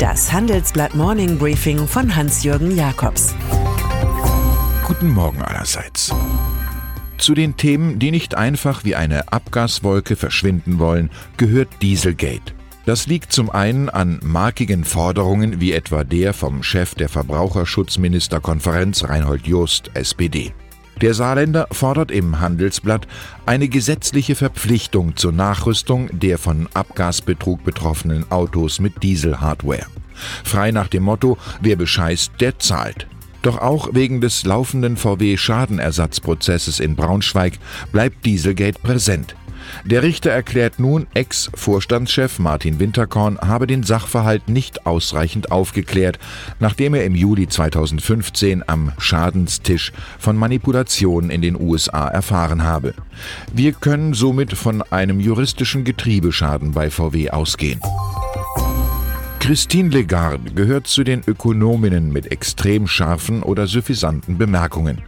Das Handelsblatt Morning Briefing von Hans-Jürgen Jakobs. Guten Morgen allerseits. Zu den Themen, die nicht einfach wie eine Abgaswolke verschwinden wollen, gehört Dieselgate. Das liegt zum einen an markigen Forderungen wie etwa der vom Chef der Verbraucherschutzministerkonferenz Reinhold Jost, SPD. Der Saarländer fordert im Handelsblatt eine gesetzliche Verpflichtung zur Nachrüstung der von Abgasbetrug betroffenen Autos mit Dieselhardware. Frei nach dem Motto, wer bescheißt, der zahlt. Doch auch wegen des laufenden VW-Schadenersatzprozesses in Braunschweig bleibt Dieselgate präsent. Der Richter erklärt nun, Ex-Vorstandschef Martin Winterkorn habe den Sachverhalt nicht ausreichend aufgeklärt, nachdem er im Juli 2015 am Schadenstisch von Manipulationen in den USA erfahren habe. Wir können somit von einem juristischen Getriebeschaden bei VW ausgehen. Christine Legarde gehört zu den Ökonominnen mit extrem scharfen oder suffisanten Bemerkungen.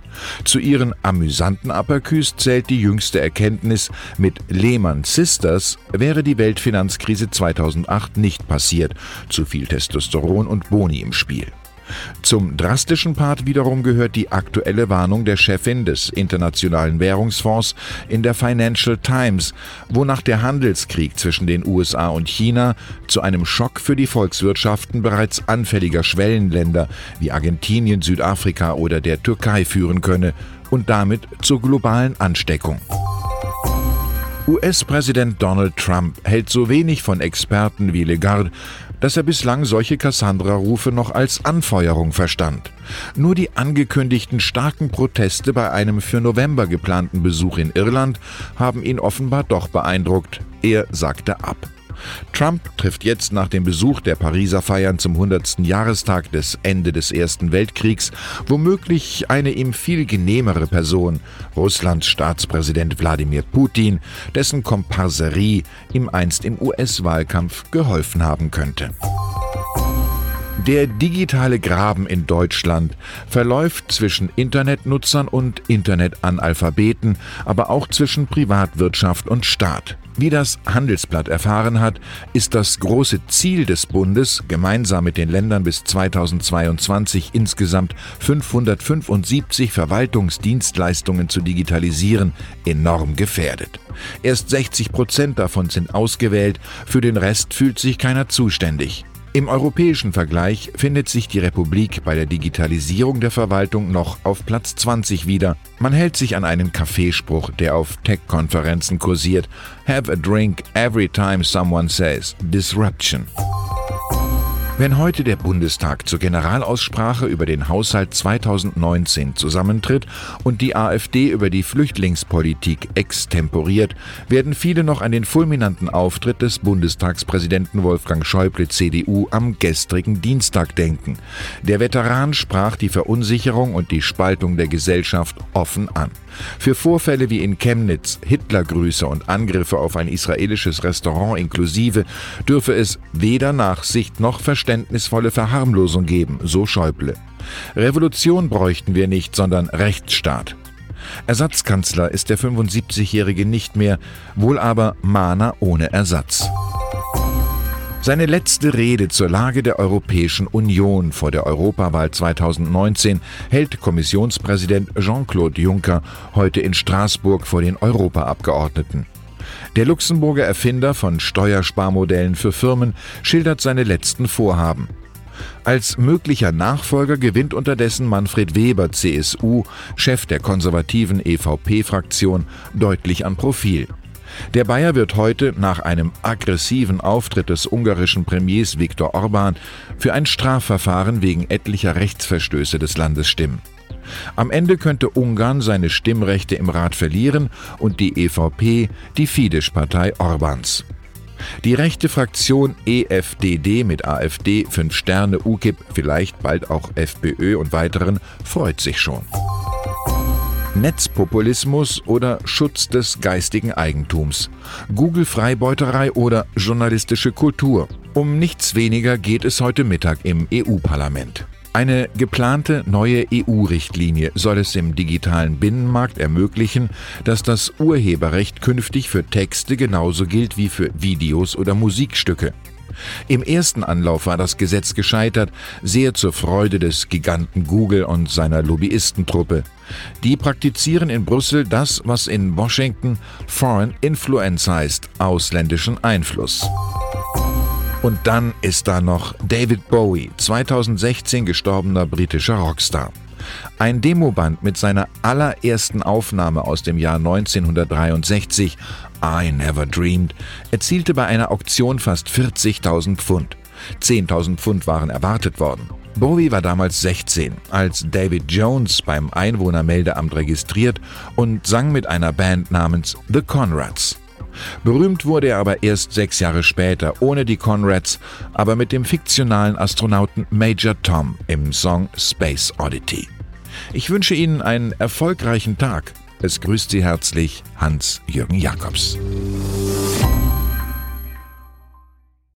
Zu ihren amüsanten Apercus zählt die jüngste Erkenntnis, mit Lehman Sisters wäre die Weltfinanzkrise 2008 nicht passiert, zu viel Testosteron und Boni im Spiel. Zum drastischen Part wiederum gehört die aktuelle Warnung der Chefin des Internationalen Währungsfonds in der Financial Times, wonach der Handelskrieg zwischen den USA und China zu einem Schock für die Volkswirtschaften bereits anfälliger Schwellenländer wie Argentinien, Südafrika oder der Türkei führen könne und damit zur globalen Ansteckung. US-Präsident Donald Trump hält so wenig von Experten wie Legarde, dass er bislang solche Cassandra-Rufe noch als Anfeuerung verstand. Nur die angekündigten starken Proteste bei einem für November geplanten Besuch in Irland haben ihn offenbar doch beeindruckt. Er sagte ab. Trump trifft jetzt nach dem Besuch der Pariser Feiern zum 100. Jahrestag des Ende des Ersten Weltkriegs womöglich eine ihm viel genehmere Person, Russlands Staatspräsident Wladimir Putin, dessen Komparserie ihm einst im US-Wahlkampf geholfen haben könnte. Der digitale Graben in Deutschland verläuft zwischen Internetnutzern und Internetanalphabeten, aber auch zwischen Privatwirtschaft und Staat. Wie das Handelsblatt erfahren hat, ist das große Ziel des Bundes, gemeinsam mit den Ländern bis 2022 insgesamt 575 Verwaltungsdienstleistungen zu digitalisieren, enorm gefährdet. Erst 60 Prozent davon sind ausgewählt, für den Rest fühlt sich keiner zuständig. Im europäischen Vergleich findet sich die Republik bei der Digitalisierung der Verwaltung noch auf Platz 20 wieder. Man hält sich an einen Kaffeespruch, der auf Tech-Konferenzen kursiert. Have a drink every time someone says Disruption. Wenn heute der Bundestag zur Generalaussprache über den Haushalt 2019 zusammentritt und die AfD über die Flüchtlingspolitik extemporiert, werden viele noch an den fulminanten Auftritt des Bundestagspräsidenten Wolfgang Schäuble CDU am gestrigen Dienstag denken. Der Veteran sprach die Verunsicherung und die Spaltung der Gesellschaft offen an. Für Vorfälle wie in Chemnitz, Hitlergrüße und Angriffe auf ein israelisches Restaurant inklusive dürfe es weder Nachsicht noch verständnisvolle Verharmlosung geben, so Schäuble. Revolution bräuchten wir nicht, sondern Rechtsstaat. Ersatzkanzler ist der 75-Jährige nicht mehr, wohl aber Mahner ohne Ersatz. Seine letzte Rede zur Lage der Europäischen Union vor der Europawahl 2019 hält Kommissionspräsident Jean-Claude Juncker heute in Straßburg vor den Europaabgeordneten. Der Luxemburger Erfinder von Steuersparmodellen für Firmen schildert seine letzten Vorhaben. Als möglicher Nachfolger gewinnt unterdessen Manfred Weber, CSU, Chef der konservativen EVP-Fraktion, deutlich an Profil. Der Bayer wird heute nach einem aggressiven Auftritt des ungarischen Premiers Viktor Orban für ein Strafverfahren wegen etlicher Rechtsverstöße des Landes stimmen. Am Ende könnte Ungarn seine Stimmrechte im Rat verlieren und die EVP die Fidesz-Partei Orbans. Die rechte Fraktion EFDD mit AfD, 5 Sterne, UKIP, vielleicht bald auch FPÖ und weiteren freut sich schon. Netzpopulismus oder Schutz des geistigen Eigentums, Google-Freibeuterei oder journalistische Kultur. Um nichts weniger geht es heute Mittag im EU-Parlament. Eine geplante neue EU-Richtlinie soll es im digitalen Binnenmarkt ermöglichen, dass das Urheberrecht künftig für Texte genauso gilt wie für Videos oder Musikstücke. Im ersten Anlauf war das Gesetz gescheitert, sehr zur Freude des Giganten Google und seiner Lobbyistentruppe. Die praktizieren in Brüssel das, was in Washington Foreign Influence heißt, ausländischen Einfluss. Und dann ist da noch David Bowie, 2016 gestorbener britischer Rockstar. Ein Demoband mit seiner allerersten Aufnahme aus dem Jahr 1963, I Never Dreamed, erzielte bei einer Auktion fast 40.000 Pfund. 10.000 Pfund waren erwartet worden. Bowie war damals 16, als David Jones beim Einwohnermeldeamt registriert und sang mit einer Band namens The Conrads. Berühmt wurde er aber erst sechs Jahre später, ohne die Conrads, aber mit dem fiktionalen Astronauten Major Tom im Song Space Oddity. Ich wünsche Ihnen einen erfolgreichen Tag. Es grüßt Sie herzlich Hans-Jürgen Jakobs.